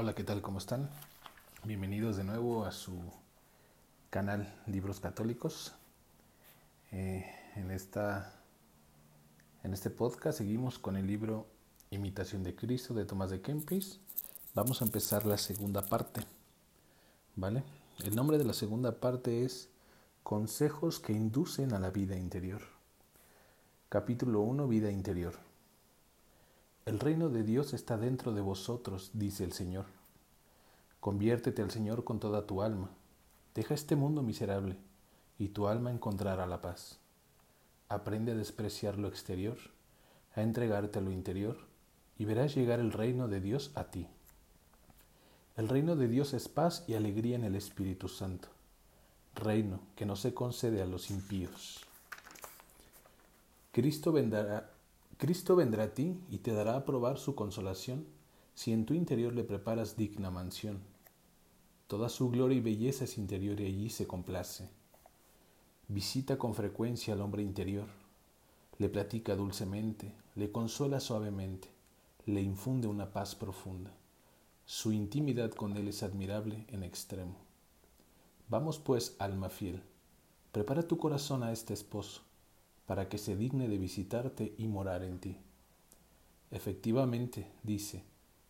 Hola, ¿qué tal? ¿Cómo están? Bienvenidos de nuevo a su canal Libros Católicos. Eh, en, esta, en este podcast seguimos con el libro Imitación de Cristo de Tomás de Kempis. Vamos a empezar la segunda parte. ¿Vale? El nombre de la segunda parte es Consejos que inducen a la vida interior. Capítulo 1 Vida interior. El reino de Dios está dentro de vosotros, dice el Señor. Conviértete al Señor con toda tu alma. Deja este mundo miserable y tu alma encontrará la paz. Aprende a despreciar lo exterior, a entregarte a lo interior y verás llegar el reino de Dios a ti. El reino de Dios es paz y alegría en el Espíritu Santo reino que no se concede a los impíos. Cristo vendrá, Cristo vendrá a ti y te dará a probar su consolación si en tu interior le preparas digna mansión. Toda su gloria y belleza es interior y allí se complace. Visita con frecuencia al hombre interior, le platica dulcemente, le consuela suavemente, le infunde una paz profunda. Su intimidad con él es admirable en extremo. Vamos pues, alma fiel, prepara tu corazón a este esposo, para que se digne de visitarte y morar en ti. Efectivamente, dice,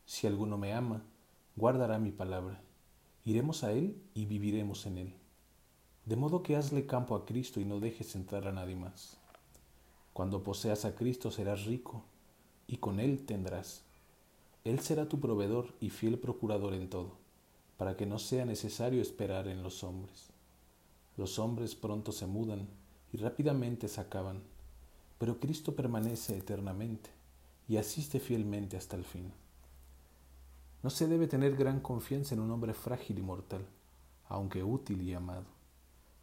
si alguno me ama, guardará mi palabra. Iremos a él y viviremos en él. De modo que hazle campo a Cristo y no dejes entrar a nadie más. Cuando poseas a Cristo serás rico y con él tendrás. Él será tu proveedor y fiel procurador en todo para que no sea necesario esperar en los hombres. Los hombres pronto se mudan y rápidamente se acaban, pero Cristo permanece eternamente y asiste fielmente hasta el fin. No se debe tener gran confianza en un hombre frágil y mortal, aunque útil y amado.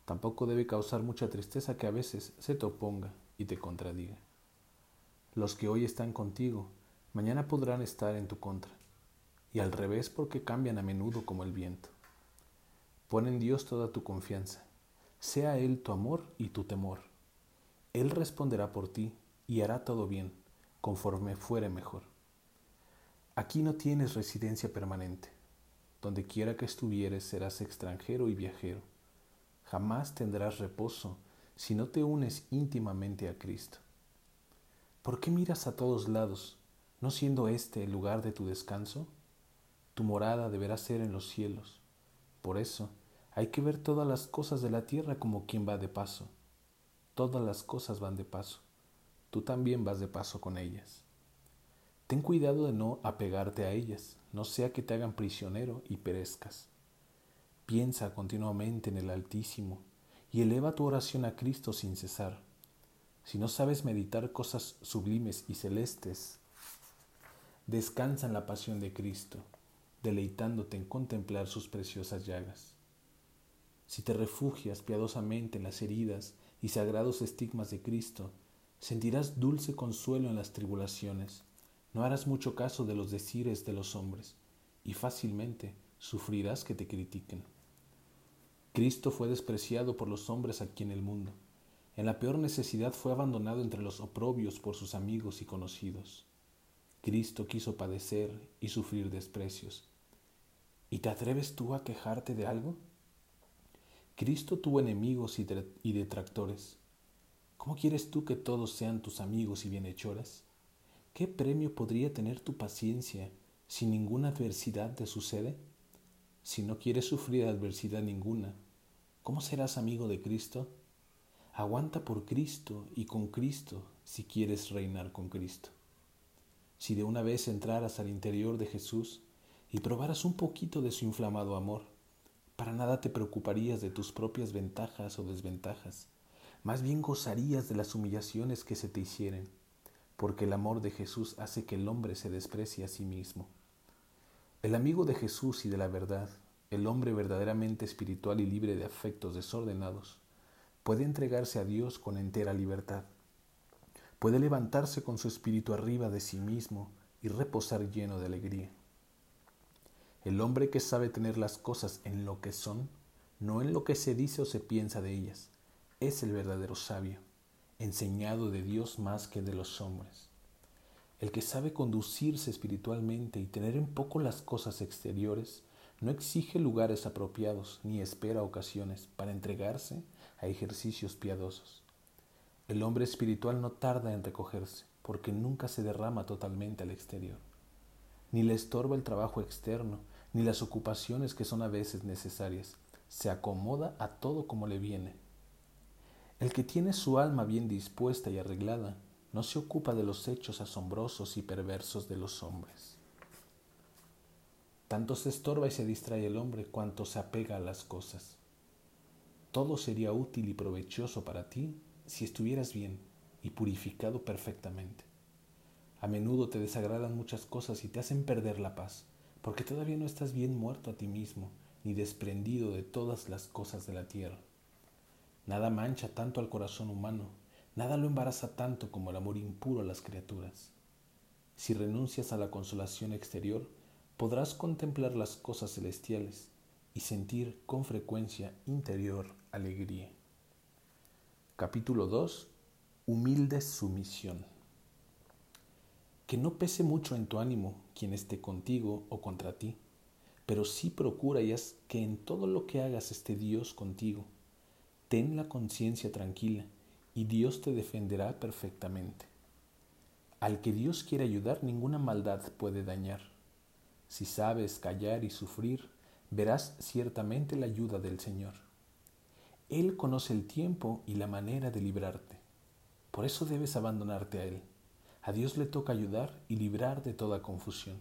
Tampoco debe causar mucha tristeza que a veces se te oponga y te contradiga. Los que hoy están contigo, mañana podrán estar en tu contra y al revés porque cambian a menudo como el viento. Pon en Dios toda tu confianza, sea Él tu amor y tu temor. Él responderá por ti y hará todo bien, conforme fuere mejor. Aquí no tienes residencia permanente. Donde quiera que estuvieres serás extranjero y viajero. Jamás tendrás reposo si no te unes íntimamente a Cristo. ¿Por qué miras a todos lados, no siendo este el lugar de tu descanso? tu morada deberá ser en los cielos. Por eso hay que ver todas las cosas de la tierra como quien va de paso. Todas las cosas van de paso. Tú también vas de paso con ellas. Ten cuidado de no apegarte a ellas, no sea que te hagan prisionero y perezcas. Piensa continuamente en el Altísimo y eleva tu oración a Cristo sin cesar. Si no sabes meditar cosas sublimes y celestes, descansa en la pasión de Cristo deleitándote en contemplar sus preciosas llagas. Si te refugias piadosamente en las heridas y sagrados estigmas de Cristo, sentirás dulce consuelo en las tribulaciones, no harás mucho caso de los decires de los hombres, y fácilmente sufrirás que te critiquen. Cristo fue despreciado por los hombres aquí en el mundo. En la peor necesidad fue abandonado entre los oprobios por sus amigos y conocidos. Cristo quiso padecer y sufrir desprecios ¿Y te atreves tú a quejarte de algo? Cristo tuvo enemigos y detractores. ¿Cómo quieres tú que todos sean tus amigos y bienhechores? ¿Qué premio podría tener tu paciencia si ninguna adversidad te sucede? Si no quieres sufrir adversidad ninguna, ¿cómo serás amigo de Cristo? Aguanta por Cristo y con Cristo si quieres reinar con Cristo. Si de una vez entraras al interior de Jesús, y probaras un poquito de su inflamado amor, para nada te preocuparías de tus propias ventajas o desventajas, más bien gozarías de las humillaciones que se te hicieren, porque el amor de Jesús hace que el hombre se desprecie a sí mismo. El amigo de Jesús y de la verdad, el hombre verdaderamente espiritual y libre de afectos desordenados, puede entregarse a Dios con entera libertad. Puede levantarse con su espíritu arriba de sí mismo y reposar lleno de alegría. El hombre que sabe tener las cosas en lo que son, no en lo que se dice o se piensa de ellas, es el verdadero sabio, enseñado de Dios más que de los hombres. El que sabe conducirse espiritualmente y tener en poco las cosas exteriores, no exige lugares apropiados ni espera ocasiones para entregarse a ejercicios piadosos. El hombre espiritual no tarda en recogerse, porque nunca se derrama totalmente al exterior. Ni le estorba el trabajo externo, ni las ocupaciones que son a veces necesarias. Se acomoda a todo como le viene. El que tiene su alma bien dispuesta y arreglada, no se ocupa de los hechos asombrosos y perversos de los hombres. Tanto se estorba y se distrae el hombre cuanto se apega a las cosas. Todo sería útil y provechoso para ti si estuvieras bien y purificado perfectamente. A menudo te desagradan muchas cosas y te hacen perder la paz, porque todavía no estás bien muerto a ti mismo ni desprendido de todas las cosas de la tierra. Nada mancha tanto al corazón humano Nada lo embaraza tanto como el amor impuro a las criaturas. Si renuncias a la consolación exterior, podrás contemplar las cosas celestiales y sentir con frecuencia interior alegría. Capítulo 2. Humilde sumisión. Que no pese mucho en tu ánimo quien esté contigo o contra ti, pero sí procura y haz que en todo lo que hagas esté Dios contigo. Ten la conciencia tranquila y Dios te defenderá perfectamente. Al que Dios quiere ayudar, ninguna maldad puede dañar. Si sabes callar y sufrir, verás ciertamente la ayuda del Señor. Él conoce el tiempo y la manera de librarte. Por eso debes abandonarte a Él. A Dios le toca ayudar y librar de toda confusión.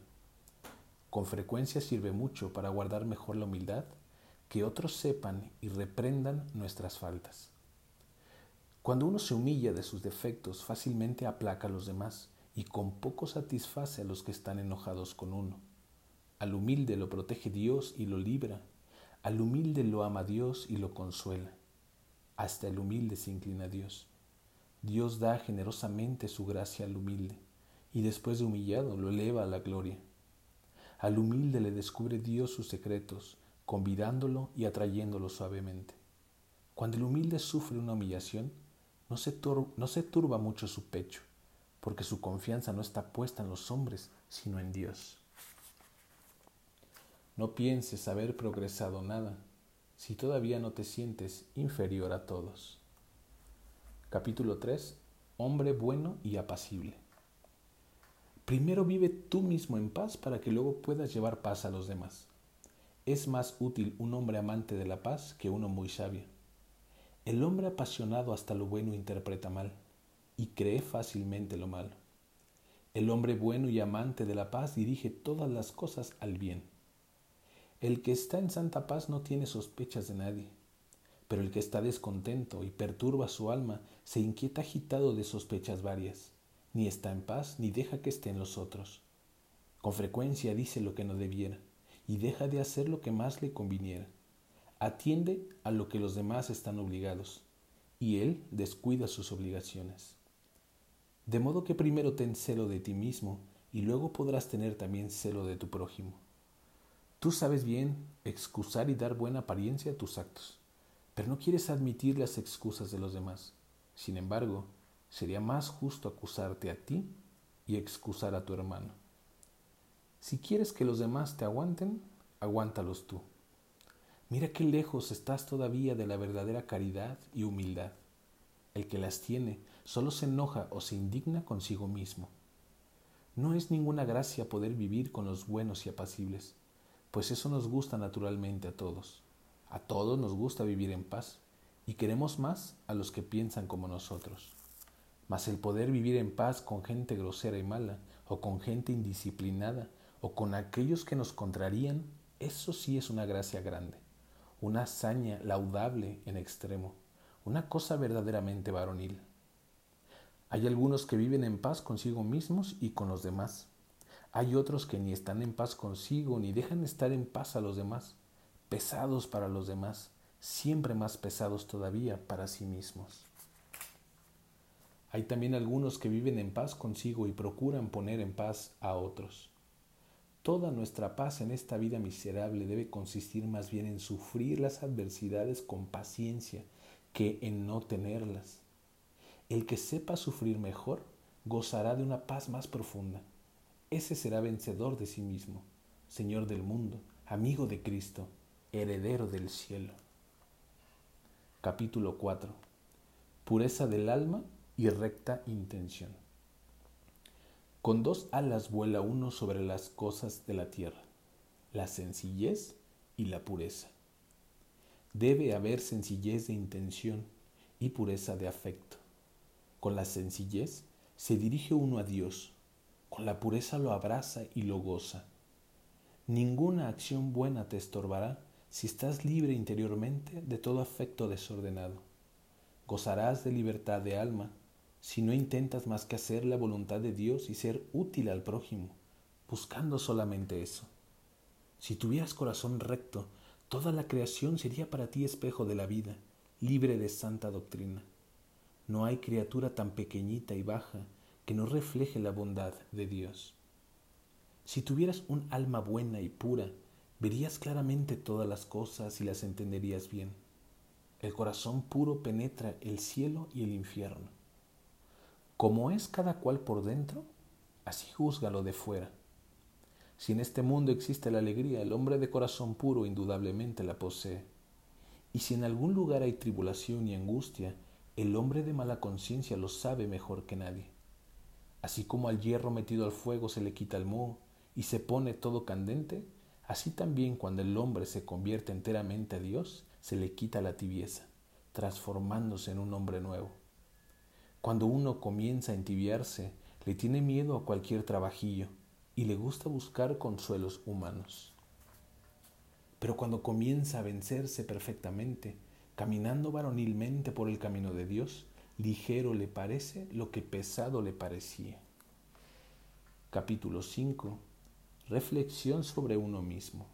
Con frecuencia sirve mucho para guardar mejor la humildad, que otros sepan y reprendan nuestras faltas. Cuando uno se humilla de sus defectos, fácilmente aplaca a los demás y con poco satisface a los que están enojados con uno. Al humilde lo protege Dios y lo libra. Al humilde lo ama Dios y lo consuela. Hasta el humilde se inclina a Dios. Dios da generosamente su gracia al humilde y después de humillado lo eleva a la gloria. Al humilde le descubre Dios sus secretos, convidándolo y atrayéndolo suavemente. Cuando el humilde sufre una humillación, no se, no se turba mucho su pecho, porque su confianza no está puesta en los hombres, sino en Dios. No pienses haber progresado nada si todavía no te sientes inferior a todos. Capítulo 3. Hombre bueno y apacible. Primero vive tú mismo en paz para que luego puedas llevar paz a los demás. Es más útil un hombre amante de la paz que uno muy sabio. El hombre apasionado hasta lo bueno interpreta mal y cree fácilmente lo malo. El hombre bueno y amante de la paz dirige todas las cosas al bien. El que está en santa paz no tiene sospechas de nadie, pero el que está descontento y perturba su alma se inquieta agitado de sospechas varias, ni está en paz ni deja que estén los otros. Con frecuencia dice lo que no debiera y deja de hacer lo que más le conviniera atiende a lo que los demás están obligados y él descuida sus obligaciones. De modo que primero ten celo de ti mismo y luego podrás tener también celo de tu prójimo. Tú sabes bien excusar y dar buena apariencia a tus actos, pero no quieres admitir las excusas de los demás. Sin embargo, sería más justo acusarte a ti y excusar a tu hermano. Si quieres que los demás te aguanten, aguántalos tú. Mira qué lejos estás todavía de la verdadera caridad y humildad. El que las tiene solo se enoja o se indigna consigo mismo. No es ninguna gracia poder vivir con los buenos y apacibles, pues eso nos gusta naturalmente a todos. A todos nos gusta vivir en paz y queremos más a los que piensan como nosotros. Mas el poder vivir en paz con gente grosera y mala, o con gente indisciplinada, o con aquellos que nos contrarían, eso sí es una gracia grande una hazaña laudable en extremo, una cosa verdaderamente varonil. Hay algunos que viven en paz consigo mismos y con los demás. Hay otros que ni están en paz consigo ni dejan estar en paz a los demás, pesados para los demás, siempre más pesados todavía para sí mismos. Hay también algunos que viven en paz consigo y procuran poner en paz a otros. Toda nuestra paz en esta vida miserable debe consistir más bien en sufrir las adversidades con paciencia que en no tenerlas. El que sepa sufrir mejor gozará de una paz más profunda. Ese será vencedor de sí mismo, Señor del mundo, amigo de Cristo, heredero del cielo. Capítulo 4. Pureza del alma y recta intención. Con dos alas vuela uno sobre las cosas de la tierra, la sencillez y la pureza. Debe haber sencillez de intención y pureza de afecto. Con la sencillez se dirige uno a Dios, con la pureza lo abraza y lo goza. Ninguna acción buena te estorbará si estás libre interiormente de todo afecto desordenado. Gozarás de libertad de alma si no intentas más que hacer la voluntad de Dios y ser útil al prójimo, buscando solamente eso. Si tuvieras corazón recto, toda la creación sería para ti espejo de la vida, libre de santa doctrina. No hay criatura tan pequeñita y baja que no refleje la bondad de Dios. Si tuvieras un alma buena y pura, verías claramente todas las cosas y las entenderías bien. El corazón puro penetra el cielo y el infierno. Como es cada cual por dentro, así juzga lo de fuera. Si en este mundo existe la alegría, el hombre de corazón puro indudablemente la posee. Y si en algún lugar hay tribulación y angustia, el hombre de mala conciencia lo sabe mejor que nadie. Así como al hierro metido al fuego se le quita el moho y se pone todo candente, así también cuando el hombre se convierte enteramente a Dios, se le quita la tibieza, transformándose en un hombre nuevo. Cuando uno comienza a entibiarse, le tiene miedo a cualquier trabajillo y le gusta buscar consuelos humanos. Pero cuando comienza a vencerse perfectamente, Caminando varonilmente por el camino de Dios, ligero le parece lo que pesado le parecía. Capítulo 5. Reflexión sobre uno mismo.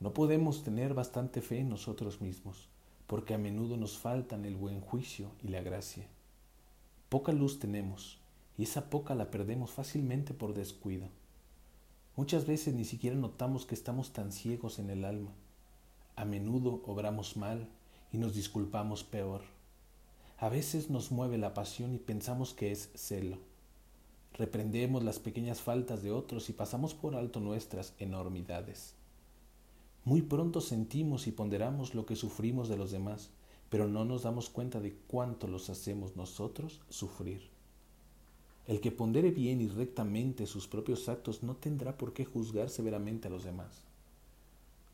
No podemos tener bastante fe en nosotros mismos, porque a menudo nos faltan el buen juicio y la gracia. Poca luz tenemos, y esa poca la perdemos fácilmente por descuido. Muchas veces ni siquiera notamos que estamos tan ciegos en el alma a menudo obramos mal y nos disculpamos peor. A veces nos mueve la pasión y pensamos que es celo. Reprendemos las pequeñas faltas de otros y pasamos por alto nuestras enormidades. Muy pronto sentimos y ponderamos lo que sufrimos de los demás, pero no nos damos cuenta de cuánto los hacemos nosotros sufrir. El que pondere bien y rectamente sus propios actos no tendrá por qué juzgar severamente a los demás.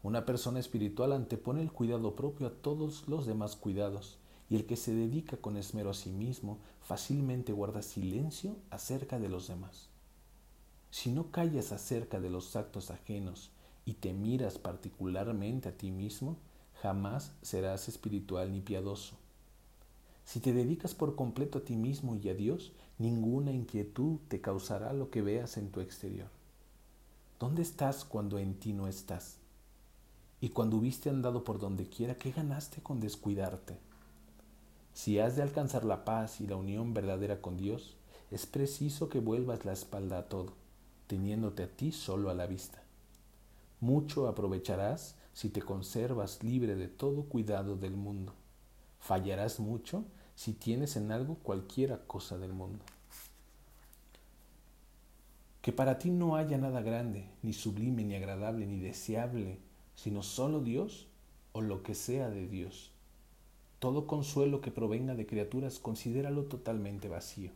Una persona espiritual antepone el cuidado propio a todos los demás cuidados, y el que se dedica con esmero a sí mismo fácilmente guarda silencio acerca de los demás. Si no callas acerca de los actos ajenos y te miras particularmente a ti mismo, jamás serás espiritual ni piadoso. Si te dedicas por completo a ti mismo y a Dios, ninguna inquietud te causará lo que veas en tu exterior. ¿Dónde estás cuando en ti no estás? Y cuando hubiste andado por donde quiera, ¿qué ganaste con descuidarte? Si has de alcanzar la paz y la unión verdadera con Dios, es preciso que vuelvas la espalda a todo, teniéndote a ti solo a la vista. Mucho aprovecharás si te conservas libre de todo cuidado del mundo. Fallarás mucho si tienes en algo cualquiera cosa del mundo. Que para ti no haya nada grande, ni sublime, ni agradable, ni deseable, sino solo Dios o lo que sea de Dios. Todo consuelo que provenga de criaturas, considéralo totalmente vacío.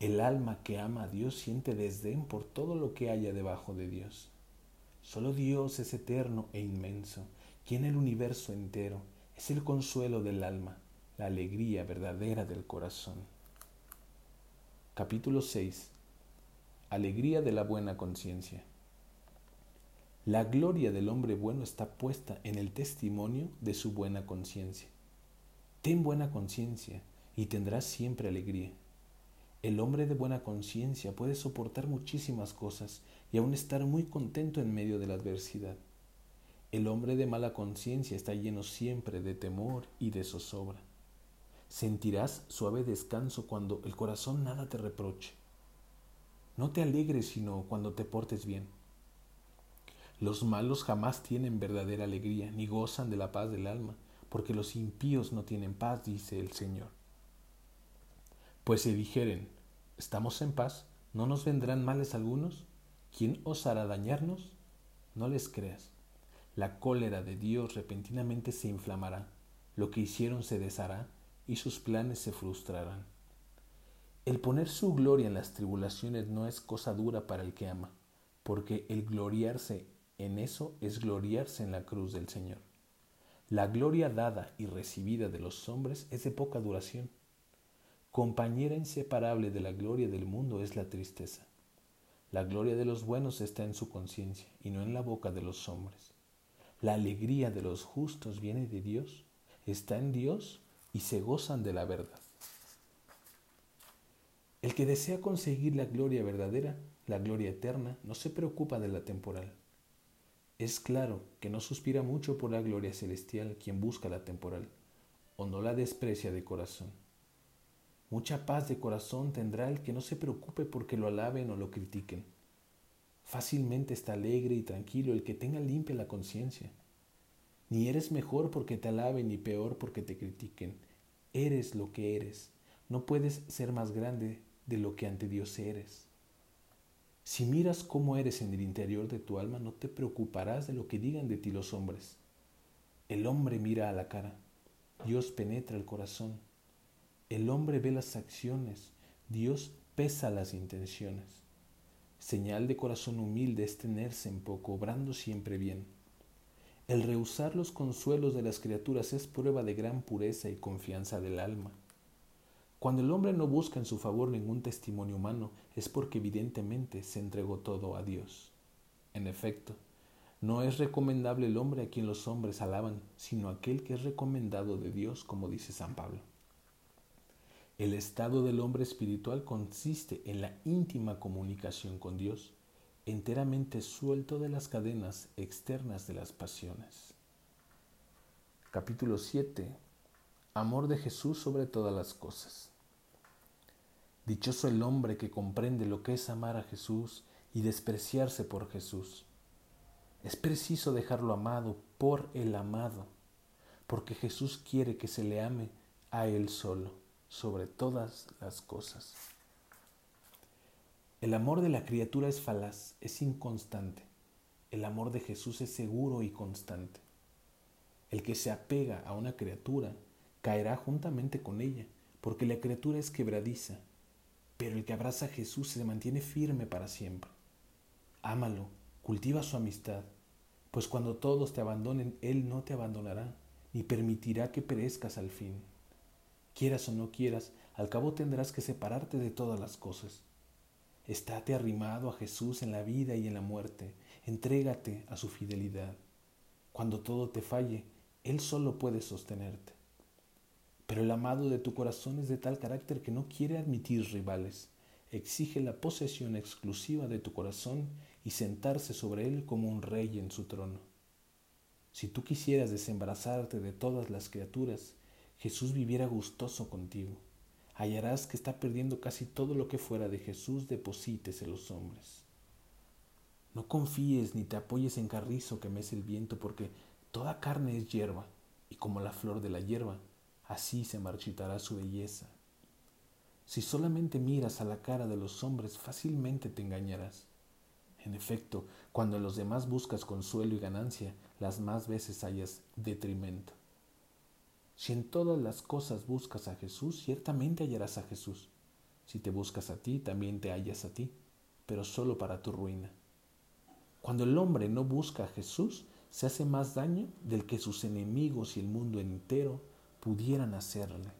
El alma que ama a Dios siente desdén por todo lo que haya debajo de Dios. Solo Dios es eterno e inmenso, quien el universo entero es el consuelo del alma, la alegría verdadera del corazón. Capítulo 6. Alegría de la buena conciencia. La gloria del hombre bueno está puesta en el testimonio de su buena conciencia. Ten buena conciencia y tendrás siempre alegría. El hombre de buena conciencia puede soportar muchísimas cosas y aún estar muy contento en medio de la adversidad. El hombre de mala conciencia está lleno siempre de temor y de zozobra. Sentirás suave descanso cuando el corazón nada te reproche. No te alegres sino cuando te portes bien los malos jamás tienen verdadera alegría, ni gozan de la paz del alma, porque los impíos no tienen paz, dice el Señor. Pues si dijeren, estamos en paz, ¿no nos vendrán males algunos? ¿Quién osará dañarnos? No les creas. La cólera de Dios repentinamente se inflamará, lo que hicieron se deshará y sus planes se frustrarán. El poner su gloria en las tribulaciones no es cosa dura para el que ama, porque el gloriarse en eso es gloriarse en la cruz del Señor. La gloria dada y recibida de los hombres es de poca duración. Compañera inseparable de la gloria del mundo es la tristeza. La gloria de los buenos está en su conciencia y no en la boca de los hombres. La alegría de los justos viene de Dios, está en Dios y se gozan de la verdad. El que desea conseguir la gloria verdadera, la gloria eterna, no se preocupa de la temporal. Es claro que no suspira mucho por la gloria celestial quien busca la temporal, o no la desprecia de corazón. Mucha paz de corazón tendrá el que no se preocupe porque lo alaben o lo critiquen. Fácilmente está alegre y tranquilo el que tenga limpia la conciencia. Ni eres mejor porque te alaben ni peor porque te critiquen. Eres lo que eres. No puedes ser más grande de lo que ante Dios eres. Si miras cómo eres en el interior de tu alma, no te preocuparás de lo que digan de ti los hombres. El hombre mira a la cara, Dios penetra el corazón. El hombre ve las acciones, Dios pesa las intenciones. Señal de corazón humilde es tenerse en poco, obrando siempre bien. El rehusar los consuelos de las criaturas es prueba de gran pureza y confianza del alma. Cuando el hombre no busca en su favor ningún testimonio humano, es porque evidentemente se entregó todo a Dios. En efecto, no es recomendable el hombre a quien los hombres alaban, sino aquel que es recomendado de Dios, como dice San Pablo. El estado del hombre espiritual consiste en la íntima comunicación con Dios, enteramente suelto de las cadenas externas de las pasiones. Capítulo 7. Amor de Jesús sobre todas las cosas. Dichoso el hombre que comprende lo que es amar a Jesús y despreciarse por Jesús. Es preciso dejarlo amado por el amado, porque Jesús quiere que se le ame a Él solo, sobre todas las cosas. El amor de la criatura es falaz, es inconstante. El amor de Jesús es seguro y constante. El que se apega a una criatura caerá juntamente con ella, porque la criatura es quebradiza pero el que abraza a Jesús se mantiene firme para siempre. Ámalo, cultiva su amistad, pues cuando todos te abandonen, Él no te abandonará, ni permitirá que perezcas al fin. Quieras o no quieras, al cabo tendrás que separarte de todas las cosas. Estate arrimado a Jesús en la vida y en la muerte, entrégate a su fidelidad. Cuando todo te falle, Él solo puede sostenerte. Pero el amado de tu corazón es de tal carácter que no quiere admitir rivales. Exige la posesión exclusiva de tu corazón y sentarse sobre él como un rey en su trono. Si tú quisieras desembarazarte de todas las criaturas, Jesús viviera gustoso contigo. Hallarás que está perdiendo casi todo lo que fuera de Jesús deposites en los hombres. No confíes ni te apoyes en carrizo que mece el viento, porque toda carne es hierba, y como la flor de la hierba, así se marchitará su belleza. Si solamente miras a la cara de los hombres, fácilmente te engañarás. En efecto, cuando en los demás buscas consuelo y ganancia, las más veces hallas detrimento. Si en todas las cosas buscas a Jesús, ciertamente hallarás a Jesús. Si te buscas a ti, también te hallas a ti, pero solo para tu ruina. Cuando el hombre no busca a Jesús, se hace más daño del que sus enemigos y el mundo entero pudieran hacerle.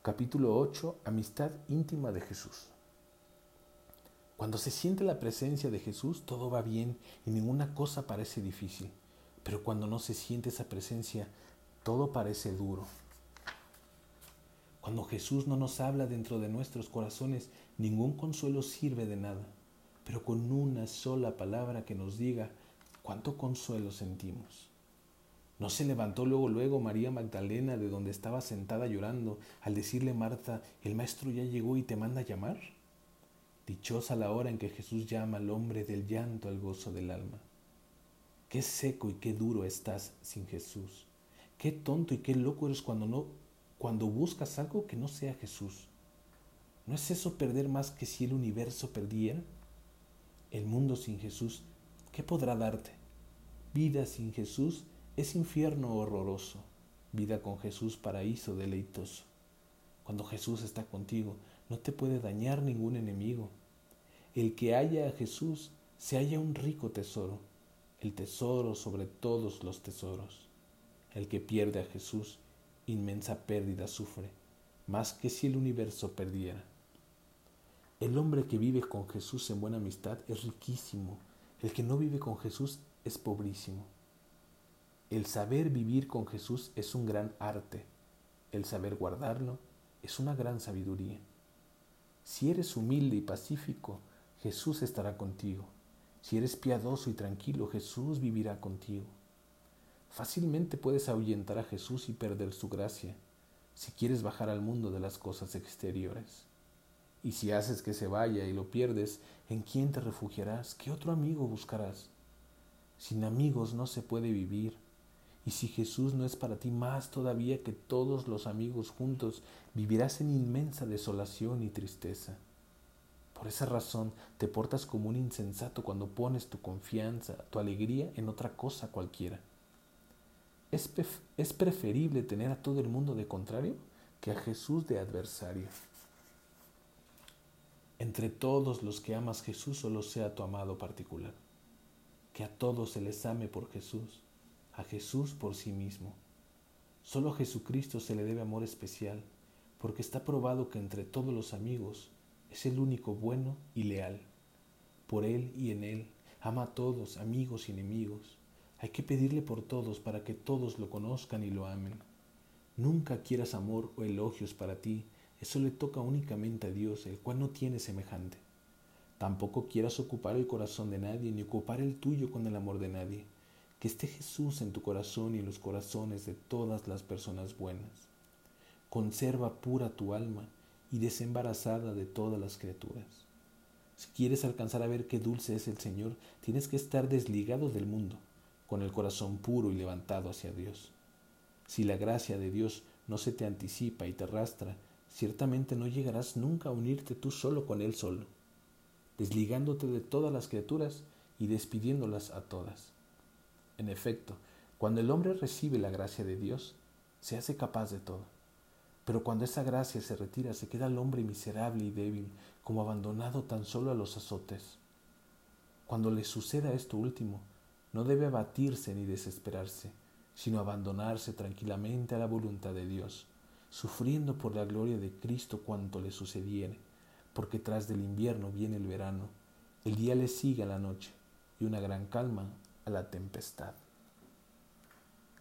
Capítulo 8. Amistad íntima de Jesús. Cuando se siente la presencia de Jesús, todo va bien y ninguna cosa parece difícil. Pero cuando no se siente esa presencia, todo parece duro. Cuando Jesús no nos habla dentro de nuestros corazones, ningún consuelo sirve de nada. Pero con una sola palabra que nos diga cuánto consuelo sentimos. ¿No se levantó luego, luego María Magdalena de donde estaba sentada llorando al decirle Marta, el Maestro ya llegó y te manda a llamar? Dichosa la hora en que Jesús llama al hombre del llanto al gozo del alma. Qué seco y qué duro estás sin Jesús. Qué tonto y qué loco eres cuando no cuando buscas algo que no sea Jesús. ¿No es eso perder más que si el universo perdiera? El mundo sin Jesús, ¿qué podrá darte? Vida sin Jesús es infierno horroroso, vida con Jesús paraíso deleitoso. Cuando Jesús está contigo, no te puede dañar ningún enemigo. El que haya a Jesús se halla un rico tesoro, el tesoro sobre todos los tesoros. El que pierde a Jesús, inmensa pérdida sufre, más que si el universo perdiera. El hombre que vive con Jesús en buena amistad es riquísimo, el que no vive con Jesús es pobrísimo. El saber vivir con Jesús es un gran arte, el saber guardarlo es una gran sabiduría. Si eres humilde y pacífico, Jesús estará contigo. Si eres piadoso y tranquilo, Jesús vivirá contigo. Fácilmente puedes ahuyentar a Jesús y perder su gracia, si quieres bajar al mundo de las cosas exteriores. Y si haces que se vaya y lo pierdes, ¿en quién te refugiarás? ¿Qué otro amigo buscarás? Sin amigos no se puede vivir. Y si Jesús no es para ti más todavía que todos los amigos juntos, vivirás en inmensa desolación y tristeza. Por esa razón te portas como un insensato cuando pones tu confianza, tu alegría en otra cosa cualquiera. ¿Es, es preferible tener a todo el mundo de contrario que a Jesús de adversario. Entre todos los que amas Jesús solo sea tu amado particular. Que a todos se les ame por Jesús a Jesús por sí mismo. Solo a Jesucristo se le debe amor especial, porque está probado que entre todos los amigos es el único bueno y leal. Por Él y en Él ama a todos, amigos y enemigos. Hay que pedirle por todos para que todos lo conozcan y lo amen. Nunca quieras amor o elogios para ti, eso le toca únicamente a Dios, el cual no tiene semejante. Tampoco quieras ocupar el corazón de nadie, ni ocupar el tuyo con el amor de nadie que esté Jesús en tu corazón y en los corazones de todas las personas buenas. Conserva pura tu alma y desembarazada de todas las criaturas. Si quieres alcanzar a ver qué dulce es el Señor, tienes que estar desligado del mundo, con el corazón puro y levantado hacia Dios. Si la gracia de Dios no se te anticipa y te arrastra, ciertamente no llegarás nunca a unirte tú solo con Él solo, desligándote de todas las criaturas y despidiéndolas a todas. En efecto, cuando el hombre recibe la gracia de Dios, se hace capaz de todo. Pero cuando esa gracia se retira, se queda el hombre miserable y débil, como abandonado tan solo a los azotes. Cuando le suceda esto último, no debe abatirse ni desesperarse, sino abandonarse tranquilamente a la voluntad de Dios, sufriendo por la gloria de Cristo cuanto le sucediere, porque tras del invierno viene el verano, el día le sigue a la noche, y una gran calma la tempestad.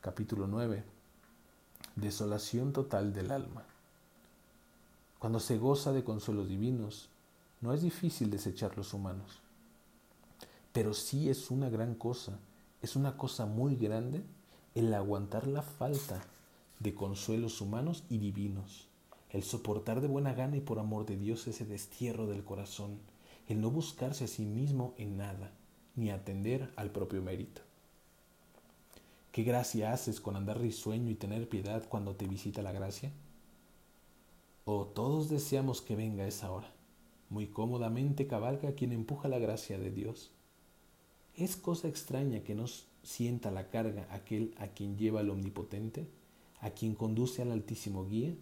Capítulo 9. Desolación total del alma. Cuando se goza de consuelos divinos, no es difícil desechar los humanos. Pero sí es una gran cosa, es una cosa muy grande el aguantar la falta de consuelos humanos y divinos, el soportar de buena gana y por amor de Dios ese destierro del corazón, el no buscarse a sí mismo en nada, ni atender al propio mérito. ¿Qué gracia haces con andar risueño y tener piedad cuando te visita la gracia? Oh, todos deseamos que venga esa hora. Muy cómodamente cabalga quien empuja la gracia de Dios. ¿Es cosa extraña que nos sienta la carga aquel a quien lleva el Omnipotente, a quien conduce al Altísimo Guía?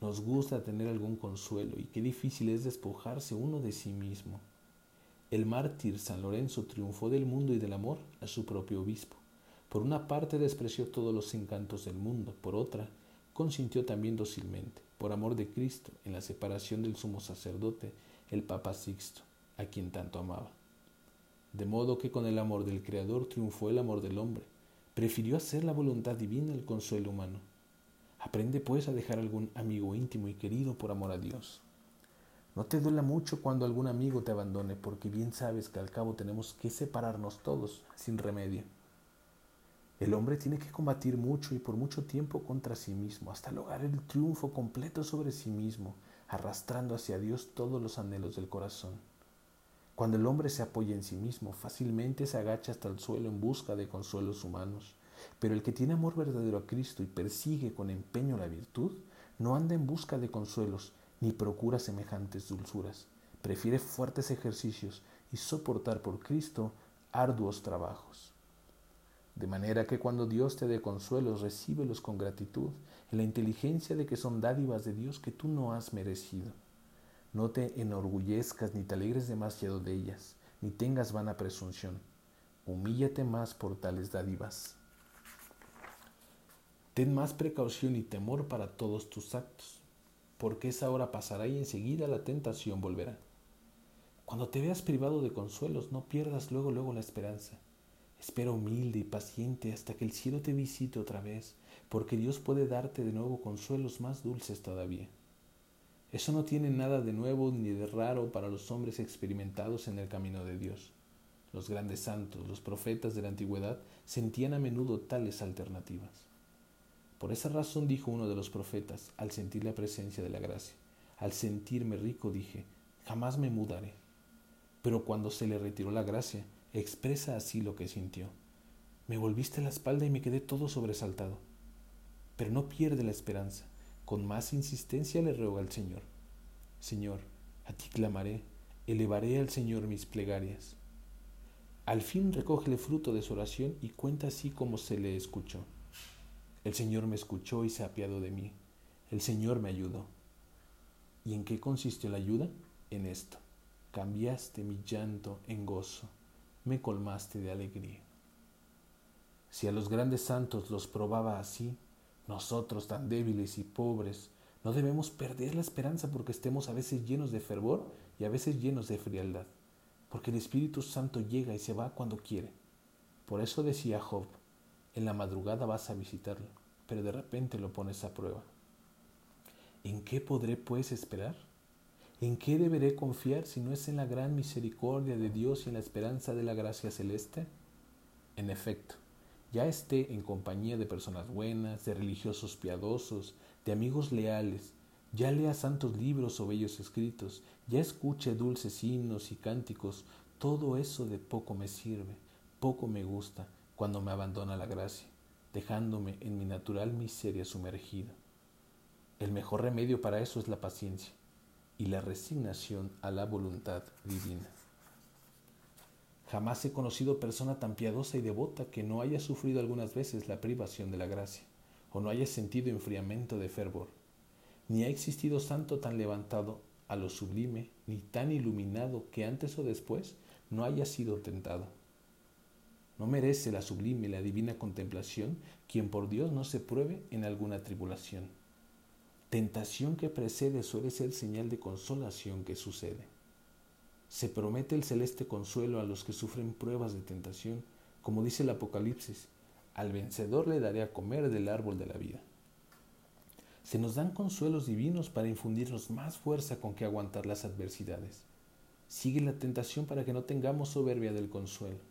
Nos gusta tener algún consuelo y qué difícil es despojarse uno de sí mismo. El mártir San Lorenzo triunfó del mundo y del amor a su propio obispo. Por una parte despreció todos los encantos del mundo, por otra consintió también dócilmente, por amor de Cristo, en la separación del sumo sacerdote, el Papa Sixto, a quien tanto amaba. De modo que con el amor del Creador triunfó el amor del hombre, prefirió hacer la voluntad divina el consuelo humano. Aprende pues a dejar algún amigo íntimo y querido por amor a Dios. No te duela mucho cuando algún amigo te abandone, porque bien sabes que al cabo tenemos que separarnos todos sin remedio. El hombre tiene que combatir mucho y por mucho tiempo contra sí mismo, hasta lograr el triunfo completo sobre sí mismo, arrastrando hacia Dios todos los anhelos del corazón. Cuando el hombre se apoya en sí mismo, fácilmente se agacha hasta el suelo en busca de consuelos humanos, Pero el que tiene amor verdadero a Cristo y persigue con empeño la virtud, no anda en busca de consuelos, ni procura semejantes dulzuras. Prefiere fuertes ejercicios y soportar por Cristo arduos trabajos. De manera que cuando Dios te dé consuelos, recíbelos con gratitud, en la inteligencia de que son dádivas de Dios que tú no has merecido. No te enorgullezcas ni te alegres demasiado de ellas, ni tengas vana presunción. Humíllate más por tales dádivas. Ten más precaución y temor para todos tus actos, porque esa hora pasará y enseguida la tentación volverá. Cuando te veas privado de consuelos, no pierdas luego, luego la esperanza. Espera humilde y paciente hasta que el cielo te visite otra vez, porque Dios puede darte de nuevo consuelos más dulces todavía. Eso no tiene nada de nuevo ni de raro para los hombres experimentados en el camino de Dios. Los grandes santos, los profetas de la antigüedad, sentían a menudo tales alternativas. Por esa razón dijo uno de los profetas, al sentir la presencia de la gracia, al sentirme rico dije, jamás me mudaré. Pero cuando se le retiró la gracia, expresa así lo que sintió. Me volviste la espalda y me quedé todo sobresaltado. Pero no pierde la esperanza. Con más insistencia le ruego al Señor. Señor, a ti clamaré, elevaré al Señor mis plegarias. Al fin recoge el fruto de su oración y cuenta así como se le escuchó. El Señor me escuchó y se apiadó de mí. El Señor me ayudó. ¿Y en qué consistió la ayuda? En esto cambiaste mi llanto en gozo, me colmaste de alegría. Si a los grandes santos los probaba así, nosotros tan débiles y pobres, no debemos perder la esperanza porque estemos a veces llenos de fervor y a veces llenos de frialdad, porque el Espíritu Santo llega y se va cuando quiere. Por eso decía Job, en la madrugada vas a visitarlo, pero de repente lo pones a prueba. ¿En qué podré pues esperar? ¿En qué deberé confiar si no es en la gran misericordia de Dios y en la esperanza de la gracia celeste? En efecto, ya esté en compañía de personas buenas, de religiosos piadosos, de amigos leales, ya lea santos libros o bellos escritos, ya escuche dulces himnos y cánticos, todo eso de poco me sirve, poco me gusta cuando me abandona la gracia, dejándome en mi natural miseria sumergido. El mejor remedio para eso es la paciencia y la resignación a la voluntad divina. Jamás he conocido persona tan piadosa y devota que no haya sufrido algunas veces la privación de la gracia, o no haya sentido enfriamiento de fervor. Ni ha existido santo tan levantado a lo sublime, ni tan iluminado que antes o después no haya sido tentado. No merece la sublime y la divina contemplación quien por Dios no se pruebe en alguna tribulación Tentación que precede suele ser señal de consolación que sucede. Se promete el celeste consuelo a los que sufren pruebas de tentación, como dice el Apocalipsis, al vencedor le daré a comer del árbol de la vida. Se nos dan consuelos divinos para infundirnos más fuerza con que aguantar las adversidades. Sigue la tentación para que no tengamos soberbia del consuelo.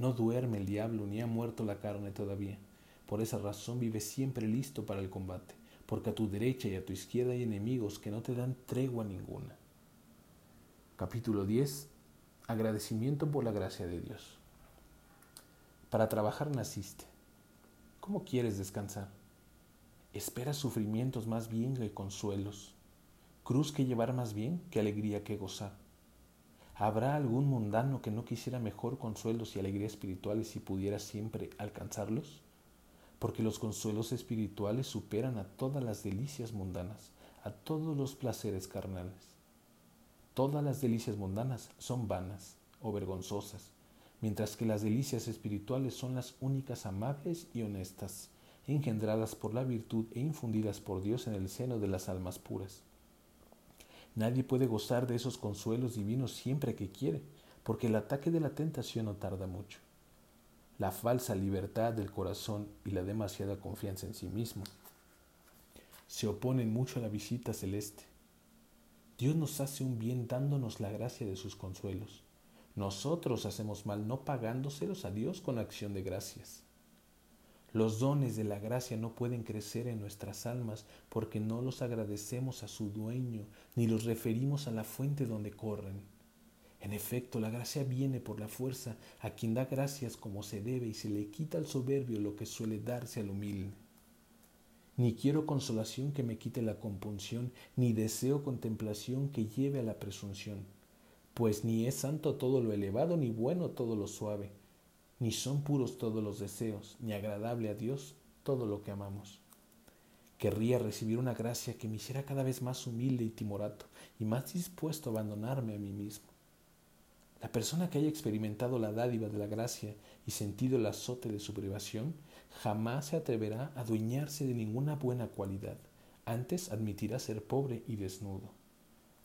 No duerme el diablo ni ha muerto la carne todavía. Por esa razón vive siempre listo para el combate porque a tu derecha y a tu izquierda hay enemigos que no te dan tregua ninguna. Capítulo 10. Agradecimiento por la gracia de Dios. Para trabajar naciste. ¿Cómo quieres descansar? Esperas sufrimientos más bien que consuelos, cruz que llevar más bien que alegría que gozar. ¿Habrá algún mundano que no quisiera mejor consuelos y alegría espirituales si pudiera siempre alcanzarlos? porque los consuelos espirituales superan a todas las delicias mundanas, a todos los placeres carnales. Todas las delicias mundanas son vanas o vergonzosas, mientras que las delicias espirituales son las únicas amables y honestas, engendradas por la virtud e infundidas por Dios en el seno de las almas puras. Nadie puede gozar de esos consuelos divinos siempre que quiere, porque el ataque de la tentación no tarda mucho la falsa libertad del corazón y la demasiada confianza en sí mismo. Se oponen mucho a la visita celeste. Dios nos hace un bien dándonos la gracia de sus consuelos. Nosotros hacemos mal no pagándoselos a Dios con acción de gracias. Los dones de la gracia no pueden crecer en nuestras almas porque no los agradecemos a su dueño ni los referimos a la fuente donde corren. En efecto, la gracia viene por la fuerza a quien da gracias como se debe y se le quita al soberbio lo que suele darse al humilde. Ni quiero consolación que me quite la compunción, ni deseo contemplación que lleve a la presunción, pues ni es santo todo lo elevado, ni bueno todo lo suave, ni son puros todos los deseos, ni agradable a Dios todo lo que amamos. Querría recibir una gracia que me hiciera cada vez más humilde y timorato y más dispuesto a abandonarme a mí mismo. La persona que haya experimentado la dádiva de la gracia y sentido el azote de su privación, jamás se atreverá a adueñarse de ninguna buena cualidad, antes admitirá ser pobre y desnudo.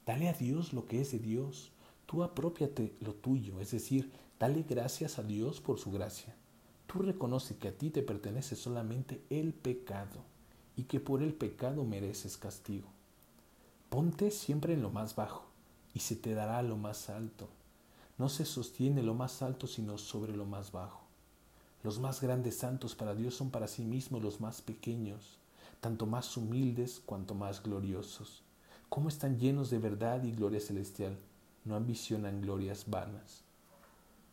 Dale a Dios lo que es de Dios, tú apropiate lo tuyo, es decir, dale gracias a Dios por su gracia. Tú reconoce que a ti te pertenece solamente el pecado y que por el pecado mereces castigo. Ponte siempre en lo más bajo y se te dará lo más alto. No se sostiene lo más alto sino sobre lo más bajo. Los más grandes santos para Dios son para sí mismos los más pequeños, tanto más humildes cuanto más gloriosos. ¿Cómo están llenos de verdad y gloria celestial? No ambicionan glorias vanas.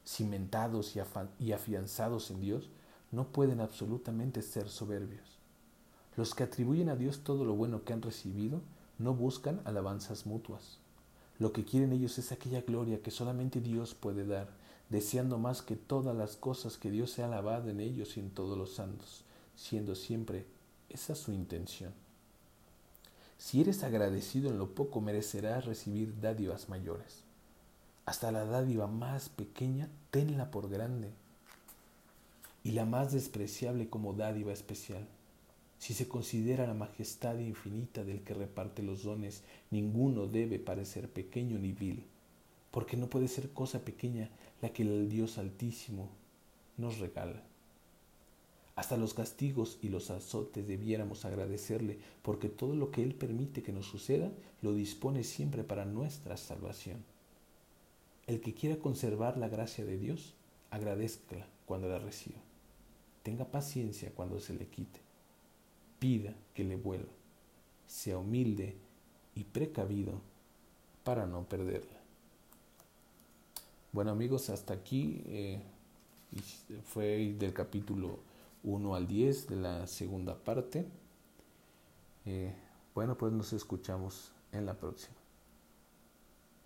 Cimentados y afianzados en Dios, no pueden absolutamente ser soberbios. Los que atribuyen a Dios todo lo bueno que han recibido no buscan alabanzas mutuas. Lo que quieren ellos es aquella gloria que solamente Dios puede dar, deseando más que todas las cosas que Dios sea alabado en ellos y en todos los santos, siendo siempre esa su intención. Si eres agradecido en lo poco, merecerás recibir dádivas mayores. Hasta la dádiva más pequeña, tenla por grande, y la más despreciable como dádiva especial. Si se considera la majestad infinita del que reparte los dones, ninguno debe parecer pequeño ni vil, porque no puede ser cosa pequeña la que el Dios Altísimo nos regala. Hasta los castigos y los azotes debiéramos agradecerle, porque todo lo que Él permite que nos suceda lo dispone siempre para nuestra salvación. El que quiera conservar la gracia de Dios, agradezca cuando la reciba. Tenga paciencia cuando se le quite pida que le vuelva. Sea humilde y precavido para no perderla. Bueno amigos, hasta aquí eh, fue del capítulo 1 al 10 de la segunda parte. Eh, bueno, pues nos escuchamos en la próxima.